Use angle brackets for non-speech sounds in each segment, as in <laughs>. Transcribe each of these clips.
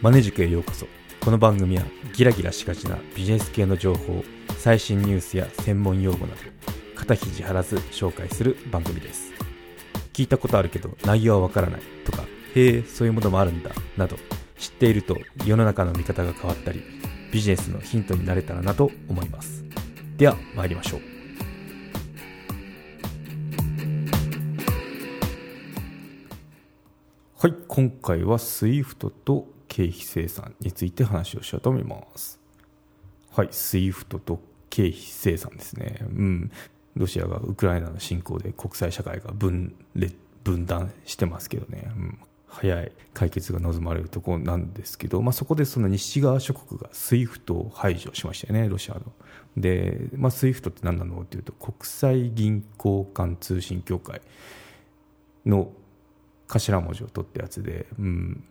マネ塾へようこそ。この番組はギラギラしがちなビジネス系の情報最新ニュースや専門用語など肩肘張らず紹介する番組です。聞いたことあるけど内容はわからないとかへえそういうものもあるんだなど知っていると世の中の見方が変わったりビジネスのヒントになれたらなと思います。では参りましょう。はい今回は SWIFT と経費生産について話をしようと思います。はい SWIFT と経費生産ですね。うん。ロシアがウクライナの侵攻で国際社会が分裂分断してますけどね、うん、早い解決が望まれるところなんですけど、まあ、そこでその西側諸国が SWIFT を排除しましたよね、ロシアの。で、まあ、SWIFT って何なのっていうと、国際銀行間通信協会の頭文字を取ったやつで、うん、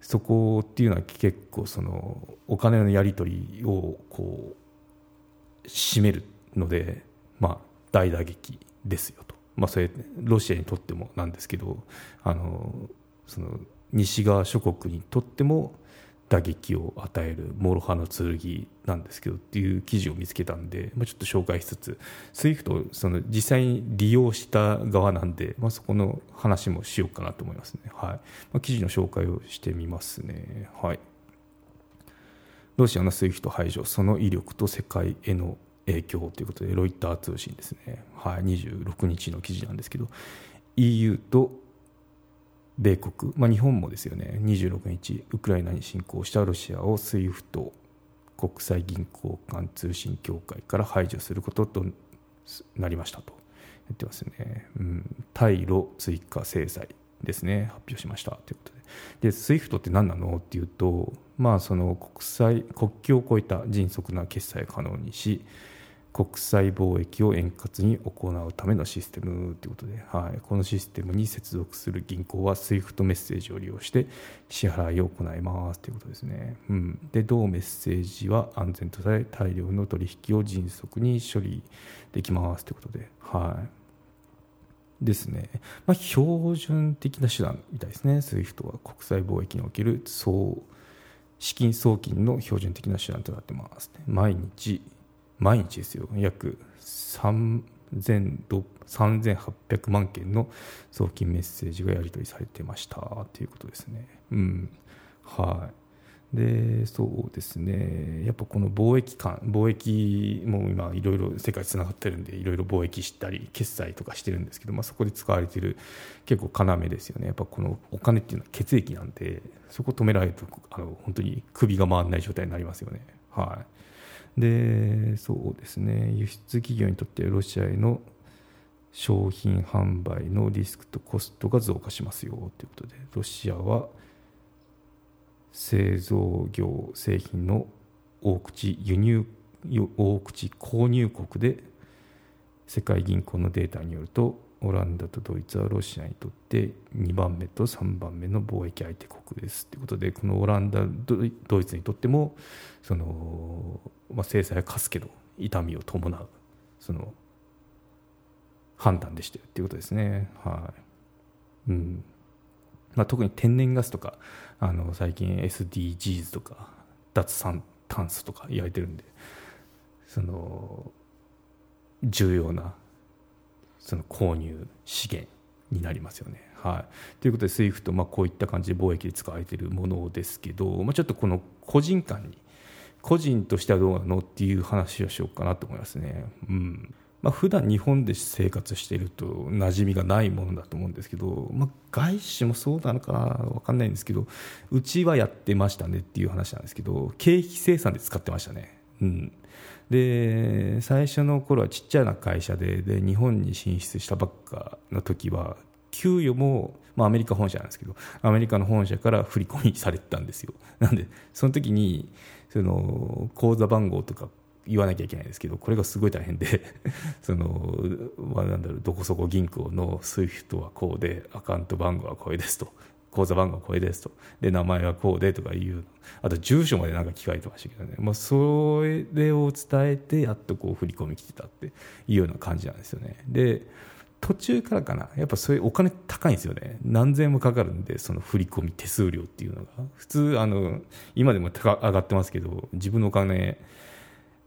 そこっていうのは結構そのお金のやり取りをこう占めるので、まあ、大打撃ですよと。まあ、それロシアにとってもなんですけどあのその西側諸国にとっても打撃を与える諸刃の剣なんですけどっていう記事を見つけたんで、まあ、ちょっと紹介しつつ SWIFT その実際に利用した側なんで、まあ、そこの話もしようかなと思いますね、はい。まあ、記事の紹介をしてみますね、はい、ロシアの SWIFT 排除その威力と世界への影響ということでロイター通信ですね、はい、26日の記事なんですけど EU と米国、まあ、日本もですよね26日ウクライナに侵攻したロシアを SWIFT 国際銀行間通信協会から排除することとなりましたと言ってますね、うん、対ロ追加制裁ですね発表しましたということで。で SWIFT って何なのっていうと、まあ、その国際国境を越えた迅速な決済を可能にし国際貿易を円滑に行うためのシステムということで、はい、このシステムに接続する銀行は SWIFT メッセージを利用して支払いを行いますということですね、うん、で同メッセージは安全とされ大量の取引を迅速に処理できますということで、はい。ですね、まあ、標準的な手段みたいですね。SWIFT は国際貿易における総資金送金の標準的な手段となってます、ね、毎日毎日ですよ。約3800万件の送金メッセージがやり取りされてましたということですね。うん。はい。でそうですね。やっぱこの貿易間貿易も今いろいろ世界つながってるんでいろいろ貿易したり決済とかしてるんですけど、まあ、そこで使われてる結構要ですよね。やっぱこのお金っていうのは血液なんでそこ止められるとあの本当に首が回らない状態になりますよね。はい。でそうですね。輸出企業にとってロシアへの商品販売のリスクとコストが増加しますよということでロシアは製造業製品の大口輸入大口購入国で世界銀行のデータによるとオランダとドイツはロシアにとって2番目と3番目の貿易相手国ですということでこのオランダドイツにとってもその、まあ、制裁は科すけど痛みを伴うその判断でしたよっていうことですね。はいうんまあ、特に天然ガスとかあの最近 SDGs とか脱炭素とか言われてるんでその重要なその購入資源になりますよね。はい、ということで SWIFT、まあ、こういった感じで貿易で使われているものですけど、まあ、ちょっとこの個人間に個人としてはどうなのっていう話をしようかなと思いますね。うんまあ、普段日本で生活していると馴染みがないものだと思うんですけど、まあ、外資もそうなのかな分かんないんですけどうちはやってましたねっていう話なんですけど経費生産で使ってましたね。うん。で最初の頃はちっちゃな会社でで日本に進出したばっかの時は給与も、まあ、アメリカ本社なんですけどアメリカの本社から振り込みされてたんですよ。<laughs> なんでその時にその口座番号とか言わなきゃいけないんですけどこれがすごい大変で <laughs> その、まあ、なんだろうどこそこ銀行の SWIFT はこうでアカウント番号はこれですと。口座番号これですと。で名前はこうでとかいう。あと住所までなんか聞かれてましたけどね、まあ、それを伝えてやっとこう振り込み来てたっていうような感じなんですよね。で途中からかな。やっぱそういうお金高いんですよね。何千円もかかるんでその振り込み手数料っていうのが。普通あの今でも高上がってますけど自分のお金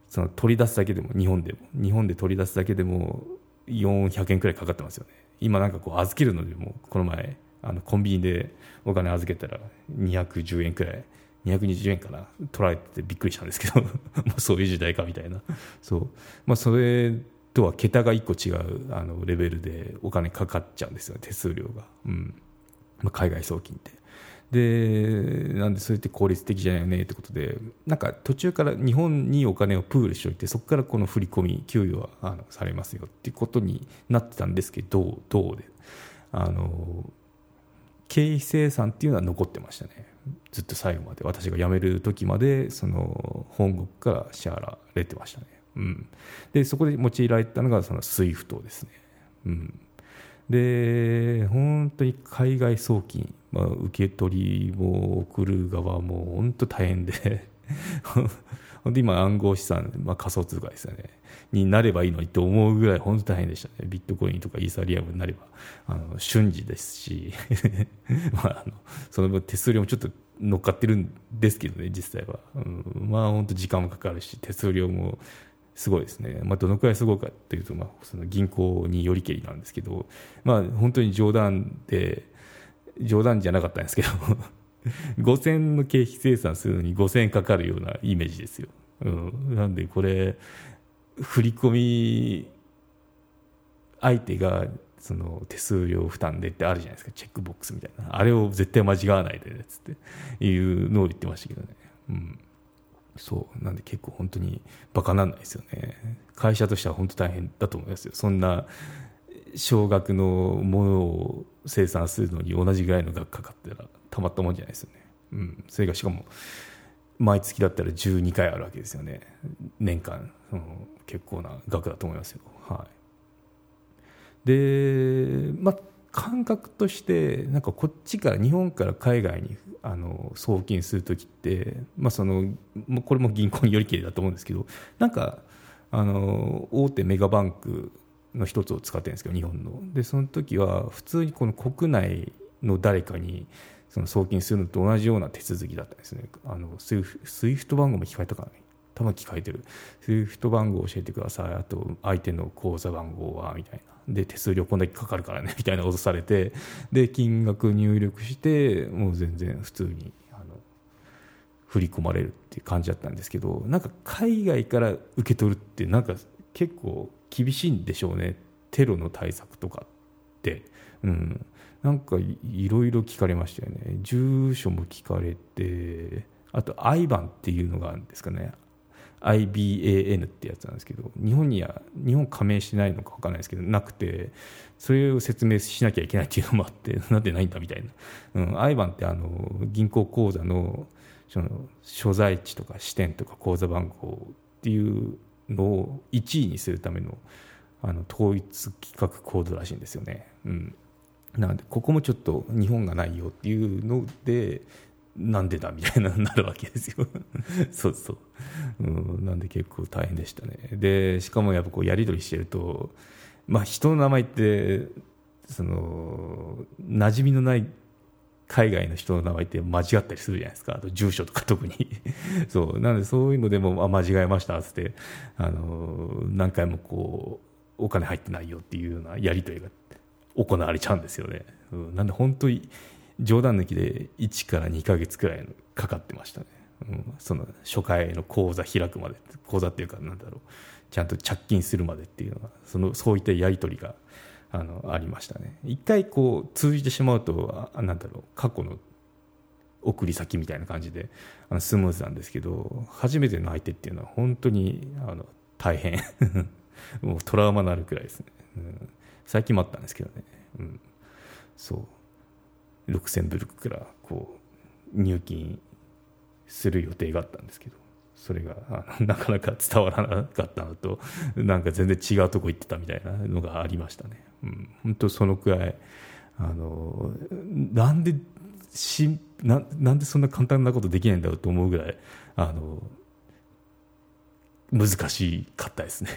その取り出すだけでも日本でも。日本で取り出すだけでも400円くらいかかってますよね。今なんかこう預けるのでもこの前。あのコンビニでお金預けたら210円くらい。220円かな。取られててびっくりしたんですけど。<laughs> もうそういう時代かみたいな。そう、まあ、それとは桁が1個違うあのレベルでお金かかっちゃうんですよ。手数料が、うん。まあ、海外送金って。でなんでそれって効率的じゃないよねってことでなんか途中から日本にお金をプールしておいてそこからこの振り込み給与はあのされますよっていうことになってたんですけどどうで。あの経費生産っていうのは残ってましたね。ずっと最後まで。私が辞める時までその本国から支払われてましたね、うん、でそこで用いられたのがその SWIFT ですね、うん、で本当に海外送金、まあ、受け取りも送る側も本当大変で。本当今暗号資産、まあ、仮想通貨ですよね。になればいいのにと思うぐらい本当大変でしたね。ビットコインとかイーサリアムになれば。あの瞬時ですし。<laughs> まあ、あのその分手数料もちょっと乗っかってるんですけどね実際は、うん、まあ本当時間もかかるし手数料もすごいですね、まあ、どのくらいすごいかというと、まあ、その銀行によりけりなんですけど、まあ、本当に冗談で冗談じゃなかったんですけど。<laughs> 5000の経費生産するのに5000円かかるようなイメージですよ、うん、なんでこれ振り込み相手がその手数料負担でってあるじゃないですか。チェックボックスみたいな。あれを絶対間違わないでねっつって。いうのを言ってましたけどね、うん、そう。なんで結構本当にバカなんないですよね。会社としては本当大変だと思いますよ。そんな少額のものを生産するのに同じぐらいの額かかったら。たまったもんじゃないですよね、うん、それがしかも毎月だったら12回あるわけですよね。年間、うん、結構な額だと思いますよ。はい。でまあ感覚としてなんかこっちから日本から海外にあの送金する時って、まあ、そのこれも銀行によりきりだと思うんですけどなんかあの大手メガバンクの一つを使ってるんですけど日本の。でその時は普通にこの国内の誰かにその送金するのと同じような手続きだったんですね。あのスイフ SWIFT 番号も聞かれたかな多分聞かれてる。 SWIFT 番号教えてください。あと相手の口座番号はみたいな。で手数料こんだけかかるからね。みたいなことされて。で金額入力してもう全然普通にあの振り込まれるっていう感じだったんですけどなんか海外から受け取るってなんか結構厳しいんでしょうね。テロの対策とかって、うん、なんかいろいろ聞かれましたよね。住所も聞かれてあと IBAN っていうのがあるんですかね。IBAN ってやつなんですけど日本には日本加盟してないのか分かんないですけどなくてそれを説明しなきゃいけないっていうのもあって <laughs> なんでないんだみたいな、うん、IBAN ってあの銀行口座のその所在地とか支店とか口座番号っていうのを1位にするためのあの統一規格コードらしいんですよね。うん、なのでここもちょっと日本がないよっていうのでなんでだみたいな <laughs> なるわけですよ。<laughs> そうそう、うん、なんで結構大変でしたね。でしかもやっぱこうやり取りしてるとまあ人の名前ってその馴染みのない海外の人の名前って間違ったりするじゃないですか。あと住所とか特に。<laughs> そう。なのでそういうのでもあ間違えましたっつってあの何回もこうお金入ってないよっていうようなやり取りが行われちゃうんですよね、うん、なんで本当に冗談抜きで1から2か月くらいかかってましたね、うん、その初回の口座開くまで。口座っていうかなんだろう。ちゃんと着金するまでっていうのはそのそういったやり取りがあのありましたね。一回こう通じてしまうとあなんだろう。過去の送り先みたいな感じであのスムーズなんですけど初めての相手っていうのは本当にあの大変。<laughs> もうトラウマになるくらいですね、うん、最近もあったんですけどね、うん、そう。ルクセンブルクからこう入金する予定があったんですけど。それが <laughs> なかなか伝わらなかったのとなんか全然違うとこ行ってたみたいなのがありましたね、うん、本当そのくらいあのなんでしななんでそんな簡単なことできないんだろうと思うぐらいあの難しかったですね。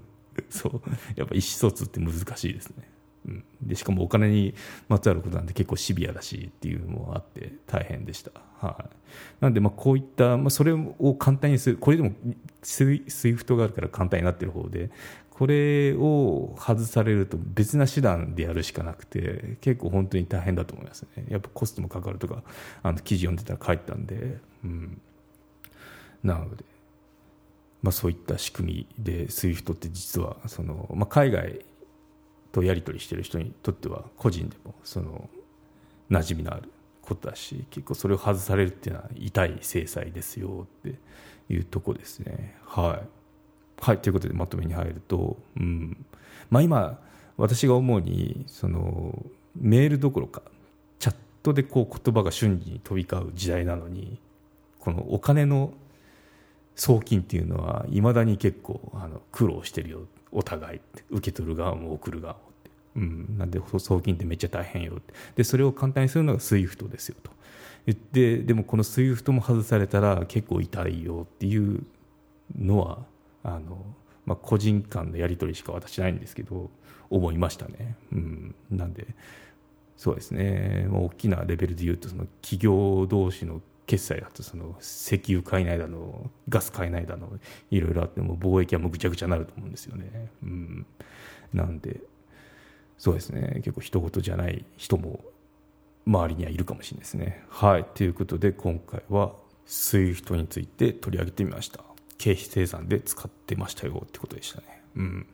<laughs> <laughs> そう。やっぱ意思疎通って難しいですね、うん、でしかもお金にまつわることなんで結構シビアだしっていうのもあって大変でした、はい、なんでまあこういった、まあ、それを簡単にするこれでもスイ SWIFT があるから簡単になってる方でこれを外されると別な手段でやるしかなくて結構本当に大変だと思いますね。やっぱコストもかかるとかあの記事読んでたら書いてたんで、うん、なので、まあ、そういった仕組みで SWIFT って実はその、まあ、海外とやり取りしてる人にとっては個人でもその馴染みのあることだし結構それを外されるっていうのは痛い制裁ですよっていうとこですね。はい。はい、ということでまとめに入ると、うん。まあ、今、私が思うにそのメールどころかチャットでこう言葉が瞬時に飛び交う時代なのにこのお金の送金っていうのはいまだに結構あの苦労してるよ。お互い受け取る側も送る側も、うん、なんで送金ってめっちゃ大変よでそれを簡単にするのが SWIFT ですよと。言ってでもこの SWIFT も外されたら結構痛いよっていうのはあの、まあ、個人間のやり取りしか私ないんですけど思いましたね、うん、なんでそうですね、まあ、大きなレベルで言うとその企業同士の決済だとその石油買えないだのガス買えないだのいろいろあっても貿易はもうぐちゃぐちゃになると思うんですよね、うん、なんでそうですね結構人事じゃない人も周りにはいるかもしれないですねはいということで今回は SWIFT について取り上げてみました経費生産で使ってましたよってことでしたね。うん。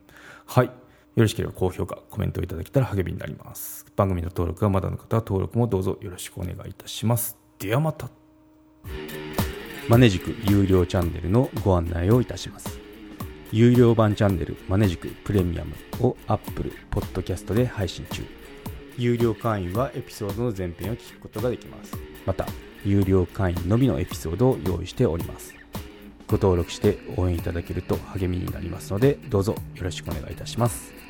はい。よろしければ高評価、コメントいただけたら励みになります。番組の登録がまだの方は登録もどうぞよろしくお願いいたします。ではまた。マネジク有料チャンネルのご案内をいたします。有料版チャンネルマネジクプレミアムを Apple Podcast で配信中。有料会員はエピソードの前編を聞くことができます。また、有料会員のみのエピソードを用意しております。ご登録して応援いただけると励みになりますのでどうぞよろしくお願いいたします